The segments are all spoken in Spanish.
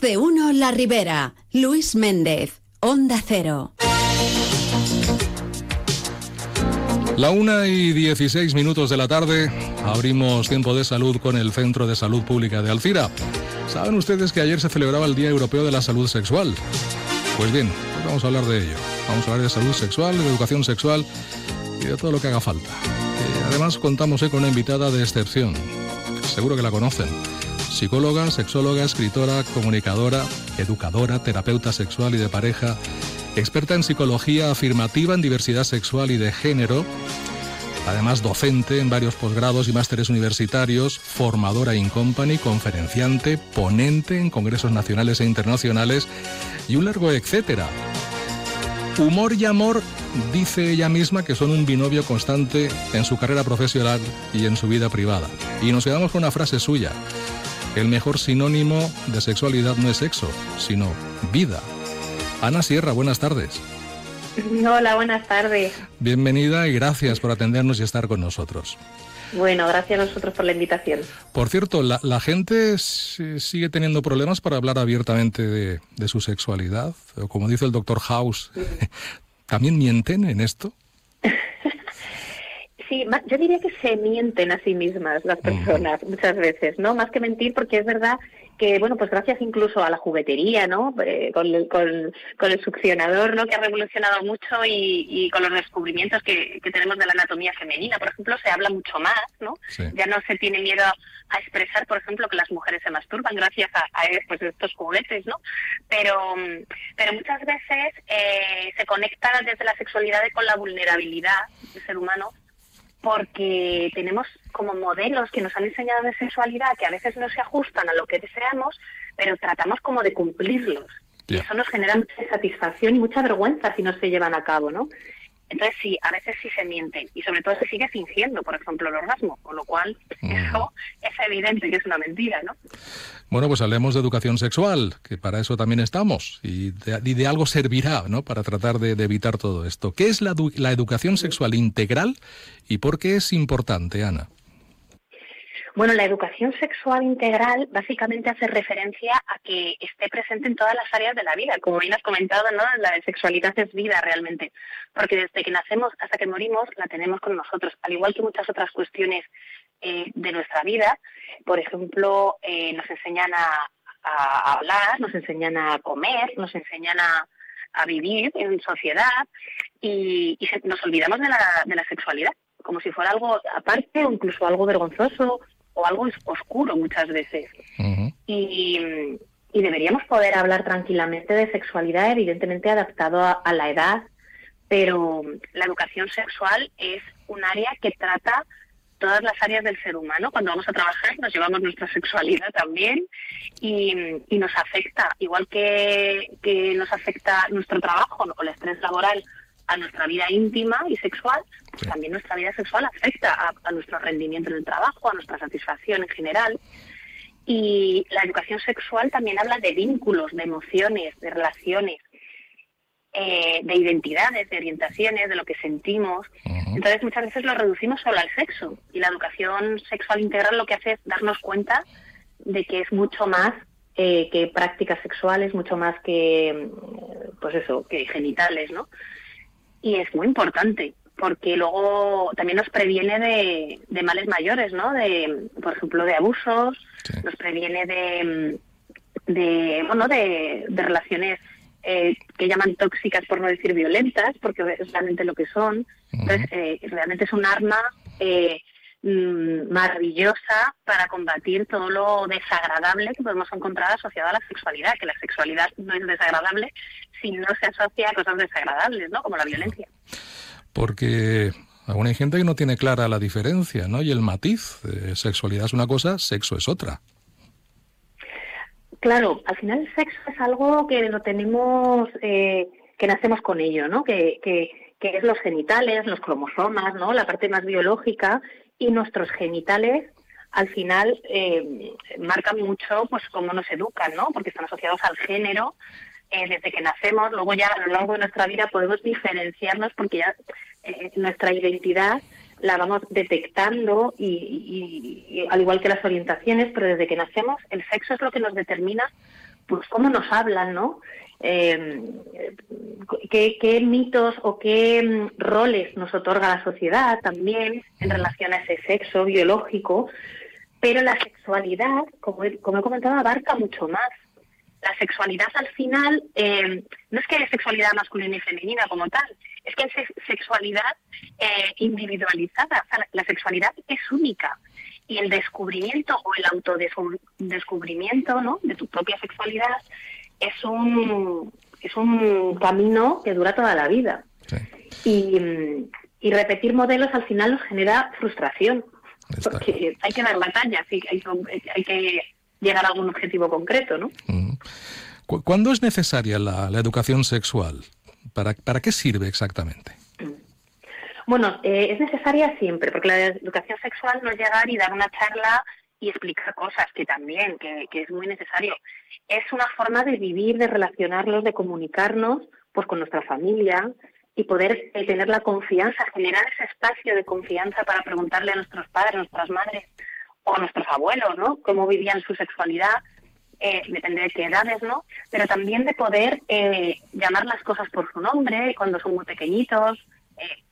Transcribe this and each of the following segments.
De uno La Ribera. Luis Méndez, Onda Cero. La una y 16 minutos de la tarde abrimos tiempo de salud con el Centro de Salud Pública de Alcira. Saben ustedes que ayer se celebraba el Día Europeo de la Salud Sexual. Pues bien, pues vamos a hablar de ello. Vamos a hablar de salud sexual, de educación sexual y de todo lo que haga falta. Eh, además contamos con una invitada de excepción. Seguro que la conocen. Psicóloga, sexóloga, escritora, comunicadora, educadora, terapeuta sexual y de pareja experta en psicología afirmativa en diversidad sexual y de género, además docente en varios posgrados y másteres universitarios, formadora in company, conferenciante, ponente en congresos nacionales e internacionales y un largo etcétera. Humor y amor, dice ella misma que son un binomio constante en su carrera profesional y en su vida privada. Y nos quedamos con una frase suya. El mejor sinónimo de sexualidad no es sexo, sino vida. Ana Sierra, buenas tardes. Hola, buenas tardes. Bienvenida y gracias por atendernos y estar con nosotros. Bueno, gracias a nosotros por la invitación. Por cierto, la, gente sigue teniendo problemas para hablar abiertamente de, su sexualidad. Como dice el doctor House, ¿también mienten en esto? Sí, yo diría que se mienten a sí mismas las personas muchas veces, ¿no? Más que mentir, porque es verdad que bueno, pues gracias incluso a la juguetería, ¿no? Eh, con, el, con, el succionador, ¿no? Que ha revolucionado mucho y, y con los descubrimientos que, que, tenemos de la anatomía femenina, por ejemplo, se habla mucho más, ¿no? Ya no se tiene miedo a expresar, por ejemplo, que las mujeres se masturban gracias a, a pues, estos juguetes, ¿no? Pero, pero muchas veces eh, se conecta desde la sexualidad con la vulnerabilidad del ser humano porque tenemos como modelos que nos han enseñado de sexualidad que a veces no se ajustan a lo que deseamos, pero tratamos como de cumplirlos. Y eso nos genera mucha satisfacción y mucha vergüenza si no se llevan a cabo, ¿no? Entonces sí, a veces sí se miente y sobre todo se sigue fingiendo, por ejemplo, el orgasmo, con lo cual mm. eso es evidente que es una mentira, ¿no? Bueno, pues hablemos de educación sexual, que para eso también estamos y de, algo servirá, ¿no? Para tratar de, evitar todo esto. ¿Qué es la, la educación sexual integral y por qué es importante, Ana? Bueno, la educación sexual integral básicamente hace referencia a que esté presente en todas las áreas de la vida. Como bien has comentado, ¿no? La sexualidad es vida realmente, porque desde que nacemos hasta que morimos la tenemos con nosotros, al igual que muchas otras cuestiones eh, de nuestra vida. Por ejemplo, eh, nos enseñan a, hablar, nos enseñan a comer, nos enseñan a, vivir en sociedad y, nos olvidamos de la, de la sexualidad como si fuera algo aparte o incluso algo vergonzoso o algo oscuro muchas veces. y, deberíamos poder hablar tranquilamente de sexualidad, evidentemente adaptado a, la edad, pero la educación sexual es un área que trata todas las áreas del ser humano. Cuando vamos a trabajar nos llevamos nuestra sexualidad también y, nos afecta, igual que, que, nos afecta nuestro trabajo o el estrés laboral a nuestra vida íntima y sexual, pues también nuestra vida sexual afecta a, nuestro rendimiento en el trabajo, a nuestra satisfacción en general. Y la educación sexual también habla de vínculos, de emociones, de relaciones, eh, de identidades, de orientaciones, de lo que sentimos. Entonces muchas veces lo reducimos solo al sexo. Y la educación sexual integral lo que hace es darnos cuenta de que es mucho más eh, que prácticas sexuales, mucho más que, pues eso, que genitales, ¿no? y es muy importante porque luego también nos previene de, males mayores, ¿no? De, por ejemplo, de abusos, nos previene de, de bueno, de, relaciones eh, que llaman tóxicas por no decir violentas, porque es realmente lo que son. Entonces, eh, realmente es un arma eh, mm, maravillosa para combatir todo lo desagradable que podemos encontrar asociado a la sexualidad, que la sexualidad no es desagradable, si no se asocia a cosas desagradables, ¿no? Como la violencia. Porque aún hay gente que no tiene clara la diferencia, ¿no? Y el matiz. sexualidad es una cosa, sexo es otra. Claro, al final el sexo es algo que lo tenemos, eh, que nacemos con ello, ¿no? Que, que, que es los genitales, los cromosomas, ¿no? La parte más biológica y nuestros genitales al final eh, marcan mucho pues cómo nos educan, ¿no? Porque están asociados al género eh, desde que nacemos, luego ya a lo largo de nuestra vida podemos diferenciarnos porque ya eh, nuestra identidad la vamos detectando y, al igual que las orientaciones, pero desde que nacemos el sexo es lo que nos determina pues cómo nos hablan, ¿no? Eh, qué, mitos o qué mm, roles nos otorga la sociedad también en relación a ese sexo biológico, pero la sexualidad, como he, como he comentado, abarca mucho más. La sexualidad al final eh, no es que haya sexualidad masculina y femenina como tal, es que hay sexualidad eh, individualizada, la sexualidad es única y el descubrimiento o el autodescubrimiento ¿no? de tu propia sexualidad es un, es un camino que dura toda la vida. Y, y, repetir modelos al final nos genera frustración, porque hay que dar batalla, hay, hay, que llegar a algún objetivo concreto. ¿no? ¿Cuándo es necesaria la, la educación sexual? ¿Para, ¿Para qué sirve exactamente? Bueno, eh, es necesaria siempre, porque la educación sexual no es llegar y dar una charla y explicar cosas, que también, que, es muy necesario. Es una forma de vivir, de relacionarnos, de comunicarnos pues con nuestra familia y poder eh, tener la confianza, generar ese espacio de confianza para preguntarle a nuestros padres, nuestras madres o a nuestros abuelos, ¿no? Cómo vivían su sexualidad, eh, depende de qué edades, ¿no? Pero también de poder eh, llamar las cosas por su nombre cuando son muy pequeñitos, eh,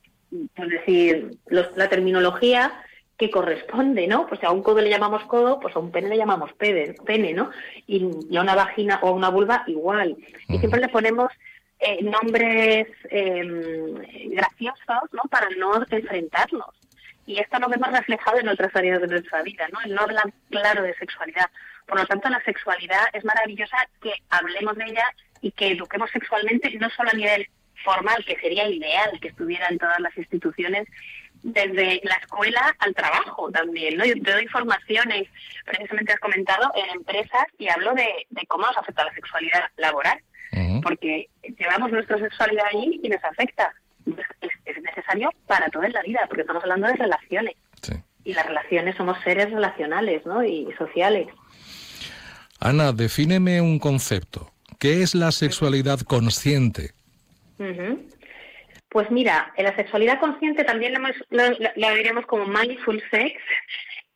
es decir, la terminología que corresponde, ¿no? Pues a un codo le llamamos codo, pues a un pene le llamamos pene, pene ¿no? Y, a una vagina o a una vulva igual. Y siempre le ponemos eh, nombres em, graciosos, ¿no? Para no enfrentarnos. Y esto lo vemos reflejado en otras áreas de nuestra vida, ¿no? El no hablar claro de sexualidad. Por lo tanto, la sexualidad es maravillosa que hablemos de ella y que eduquemos sexualmente, no solo a nivel formal, que sería ideal que estuviera en todas las instituciones, desde la escuela al trabajo también, ¿no? Yo te doy formaciones, precisamente has comentado, en empresas y hablo de, cómo nos afecta la sexualidad laboral, porque llevamos nuestra sexualidad allí y nos afecta. Es, necesario para toda la vida, porque estamos hablando de relaciones. Y las relaciones somos seres relacionales, ¿no? Y sociales. Ana, defíneme un concepto. ¿Qué es la sexualidad consciente? Pues mira, en la sexualidad consciente también lo, lo, diremos como mindful sex,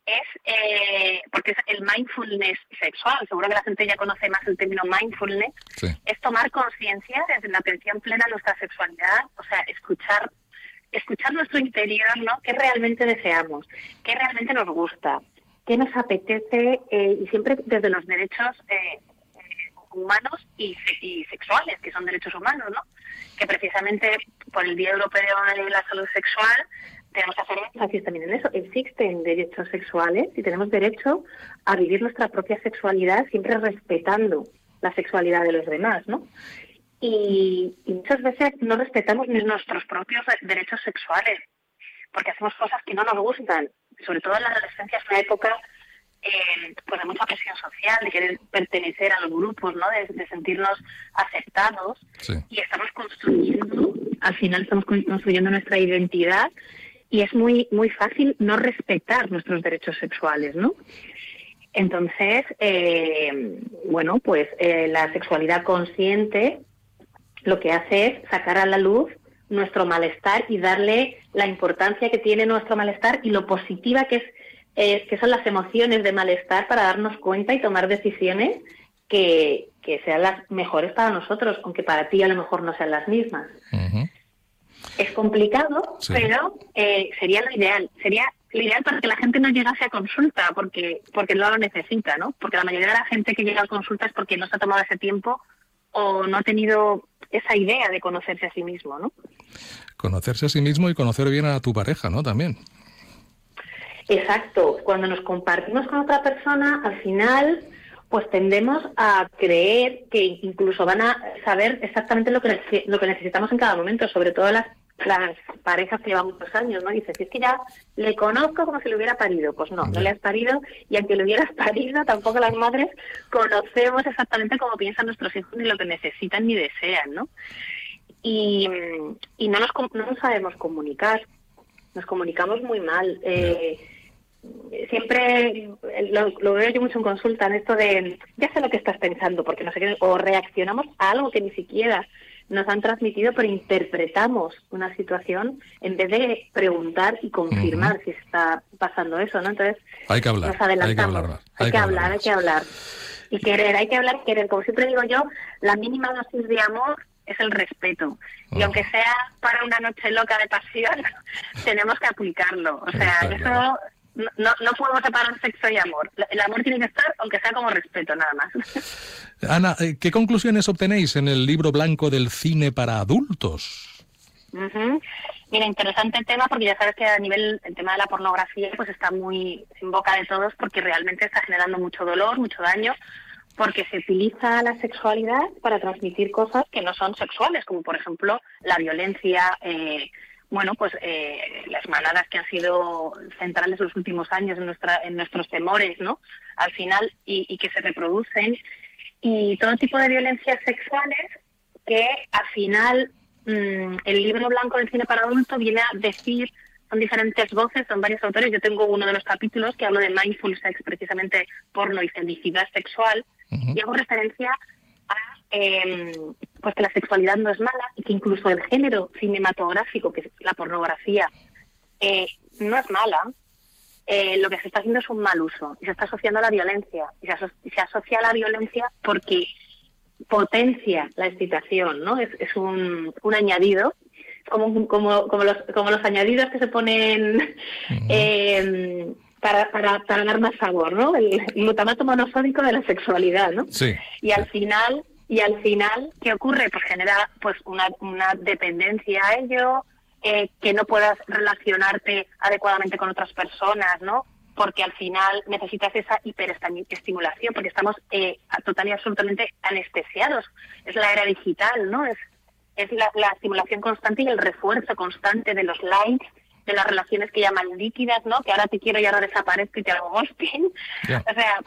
es eh, porque es el mindfulness sexual. Seguro que la gente ya conoce más el término mindfulness. Es tomar conciencia desde la atención plena a nuestra sexualidad, o sea, escuchar escuchar nuestro interior, ¿no? ¿Qué realmente deseamos? ¿Qué realmente nos gusta? ¿Qué nos apetece? Eh, y siempre desde los derechos eh, humanos y, sexuales, que son derechos humanos, ¿no? Que precisamente por el Día Europeo de la Salud Sexual tenemos que hacer énfasis también en eso. Existen derechos sexuales y tenemos derecho a vivir nuestra propia sexualidad siempre respetando la sexualidad de los demás, ¿no? Y, muchas veces no respetamos ni nuestros propios derechos sexuales porque hacemos cosas que no nos gustan, sobre todo en la adolescencia es una época eh, pues de mucha presión social, de querer pertenecer a los grupos, ¿no? de, sentirnos aceptados. Y estamos construyendo, al final estamos construyendo nuestra identidad y es muy, muy fácil no respetar nuestros derechos sexuales, ¿no? Entonces, eh, bueno, pues eh, la sexualidad consciente lo que hace es sacar a la luz nuestro malestar y darle la importancia que tiene nuestro malestar y lo positiva que es es que son las emociones de malestar para darnos cuenta y tomar decisiones que, sean las mejores para nosotros, aunque para ti a lo mejor no sean las mismas. Es complicado, pero eh, sería lo ideal. Sería lo ideal para que la gente no llegase a consulta, porque, porque no lo necesita, ¿no? Porque la mayoría de la gente que llega a consulta es porque no se ha tomado ese tiempo o no ha tenido esa idea de conocerse a sí mismo, ¿no? Conocerse a sí mismo y conocer bien a tu pareja, ¿no? También. Exacto. Cuando nos compartimos con otra persona, al final, pues tendemos a creer que incluso van a saber exactamente lo que, lo que necesitamos en cada momento, sobre todo las, las parejas que llevan muchos años, ¿no? Dices, es que ya le conozco como si le hubiera parido. Pues no, no le has parido, y aunque le hubieras parido, tampoco las madres conocemos exactamente cómo piensan nuestros hijos ni lo que necesitan ni desean, ¿no? Y, y no, nos, no nos sabemos comunicar, nos comunicamos muy mal. Eh, siempre lo, veo yo mucho en consulta en esto de ya sé lo que estás pensando porque no sé qué o reaccionamos a algo que ni siquiera nos han transmitido pero interpretamos una situación en vez de preguntar y confirmar si está pasando eso no entonces hay que hablar hay que hablar hay, que, hablar, hay que hablar. Y querer, hay que hablar y querer. Como siempre digo yo, la mínima dosis de amor es el respeto. Y aunque sea para una noche loca de pasión, tenemos que aplicarlo. O sea, eso no, no podemos separar sexo y amor. El amor tiene que estar, aunque sea como respeto, nada más. Ana, eh, ¿qué conclusiones obtenéis en el libro blanco del cine para adultos? Mira, interesante el tema porque ya sabes que a nivel el tema de la pornografía pues está muy en boca de todos porque realmente está generando mucho dolor, mucho daño, porque se utiliza la sexualidad para transmitir cosas que no son sexuales, como por ejemplo la violencia, eh, bueno, pues eh, las manadas que han sido centrales en los últimos años en, nuestra, en nuestros temores, ¿no? Al final, y, que se reproducen, y todo tipo de violencias sexuales que al final mm, el libro blanco del cine para adultos viene a decir, son diferentes voces, son varios autores, yo tengo uno de los capítulos que hablo de mindful sex, precisamente porno y felicidad sexual, y hago referencia a eh, pues que la sexualidad no es mala y que incluso el género cinematográfico, que es la pornografía, eh, no es mala. Eh, lo que se está haciendo es un mal uso y se está asociando a la violencia. Y se, asocia a la violencia porque potencia la excitación, ¿no? Es, es un, un añadido como, como, como, los, como los añadidos que se ponen eh, para, para, para dar más sabor, ¿no? El, glutamato monosódico de la sexualidad, ¿no? Sí. Y al final, y al final, ¿qué ocurre? Pues genera pues una, una dependencia a ello, eh, que no puedas relacionarte adecuadamente con otras personas, ¿no? Porque al final necesitas esa hiperestimulación, porque estamos eh, total y absolutamente anestesiados. Es la era digital, ¿no? Es, es la, la estimulación constante y el refuerzo constante de los likes de las relaciones que llaman líquidas, ¿no? Que ahora te quiero y ahora desaparezco y te hago ghosting. O sea,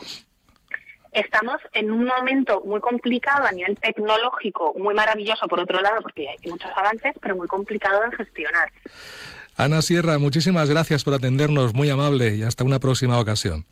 estamos en un momento muy complicado a nivel tecnológico, muy maravilloso por otro lado, porque hay muchos avances, pero muy complicado de gestionar. Ana Sierra, muchísimas gracias por atendernos, muy amable y hasta una próxima ocasión.